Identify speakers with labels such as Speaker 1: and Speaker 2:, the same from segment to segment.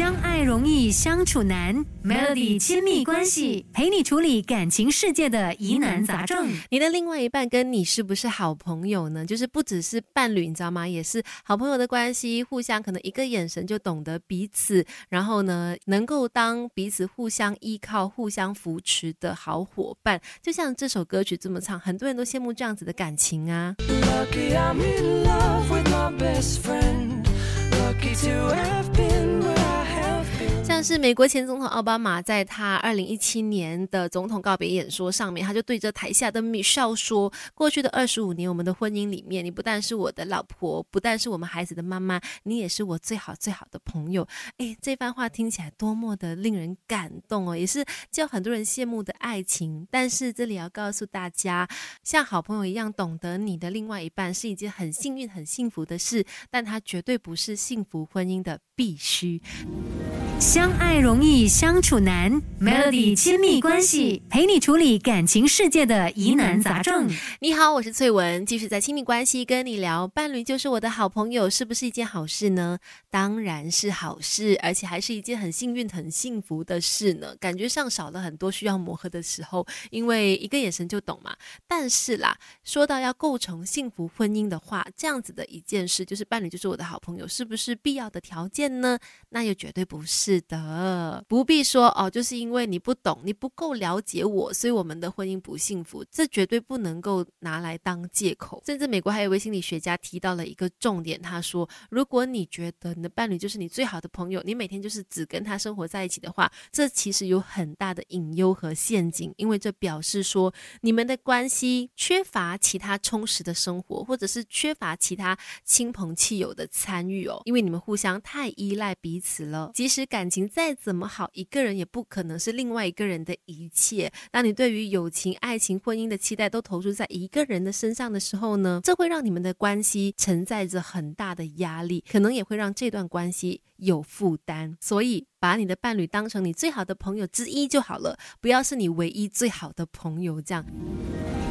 Speaker 1: 相爱容易相处难，Melody 亲密关系陪你处理感情世界的疑难杂症。
Speaker 2: 你的另外一半跟你是不是好朋友呢？就是不只是伴侣，你知道吗？也是好朋友的关系，互相可能一个眼神就懂得彼此，然后呢，能够当彼此互相依靠、互相扶持的好伙伴。就像这首歌曲这么唱，很多人都羡慕这样子的感情啊。Lucky I'm in love with my best friend. Lucky to. 像是美国前总统奥巴马在他二零一七年的总统告别演说上面，他就对着台下的米少说：“过去的二十五年，我们的婚姻里面，你不但是我的老婆，不但是我们孩子的妈妈，你也是我最好最好的朋友。”哎，这番话听起来多么的令人感动哦，也是叫很多人羡慕的爱情。但是这里要告诉大家，像好朋友一样懂得你的另外一半是一件很幸运、很幸福的事，但它绝对不是幸福婚姻的必须。
Speaker 1: 相爱容易相处难，Melody 亲密关系陪你处理感情世界的疑难杂症。
Speaker 2: 你好，我是翠文，继续在亲密关系跟你聊，伴侣就是我的好朋友，是不是一件好事呢？当然是好事，而且还是一件很幸运、很幸福的事呢。感觉上少了很多需要磨合的时候，因为一个眼神就懂嘛。但是啦，说到要构成幸福婚姻的话，这样子的一件事，就是伴侣就是我的好朋友，是不是必要的条件呢？那又绝对不是。是的，不必说哦，就是因为你不懂，你不够了解我，所以我们的婚姻不幸福，这绝对不能够拿来当借口。甚至美国还有一位心理学家提到了一个重点，他说，如果你觉得你的伴侣就是你最好的朋友，你每天就是只跟他生活在一起的话，这其实有很大的隐忧和陷阱，因为这表示说你们的关系缺乏其他充实的生活，或者是缺乏其他亲朋戚友的参与哦，因为你们互相太依赖彼此了，即使感。感情再怎么好，一个人也不可能是另外一个人的一切。当你对于友情、爱情、婚姻的期待都投注在一个人的身上的时候呢，这会让你们的关系承载着很大的压力，可能也会让这段关系有负担。所以，把你的伴侣当成你最好的朋友之一就好了，不要是你唯一最好的朋友这样。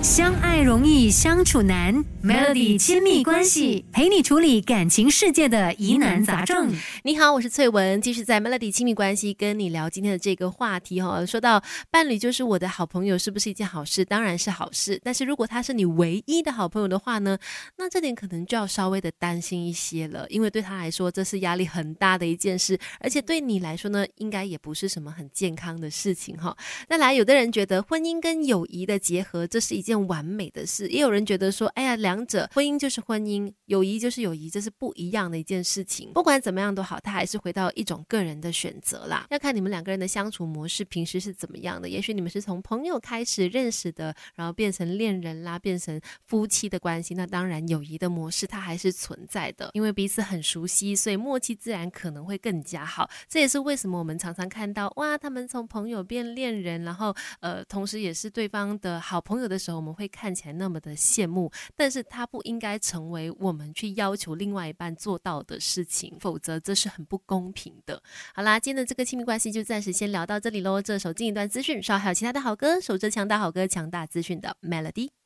Speaker 1: 相爱容易相处难，Melody 亲密关系陪你处理感情世界的疑难杂症。
Speaker 2: 你好，我是翠文，继续在 Melody 亲密关系跟你聊今天的这个话题哈。说到伴侣就是我的好朋友，是不是一件好事？当然是好事。但是如果他是你唯一的好朋友的话呢，那这点可能就要稍微的担心一些了，因为对他来说这是压力很大的一件事，而且对你来说呢，应该也不是什么很健康的事情哈。那来，有的人觉得婚姻跟友谊的结合，这是一件。件完美的事，也有人觉得说，哎呀，两者婚姻就是婚姻，友谊就是友谊，这是不一样的一件事情。不管怎么样都好，他还是回到一种个人的选择啦，要看你们两个人的相处模式，平时是怎么样的。也许你们是从朋友开始认识的，然后变成恋人啦，变成夫妻的关系，那当然友谊的模式它还是存在的，因为彼此很熟悉，所以默契自然可能会更加好。这也是为什么我们常常看到，哇，他们从朋友变恋人，然后呃，同时也是对方的好朋友的时候。我们会看起来那么的羡慕，但是它不应该成为我们去要求另外一半做到的事情，否则这是很不公平的。好啦，今天的这个亲密关系就暂时先聊到这里喽。这首近一段资讯，稍后还有其他的好歌，守着强大好歌，强大资讯的 Melody。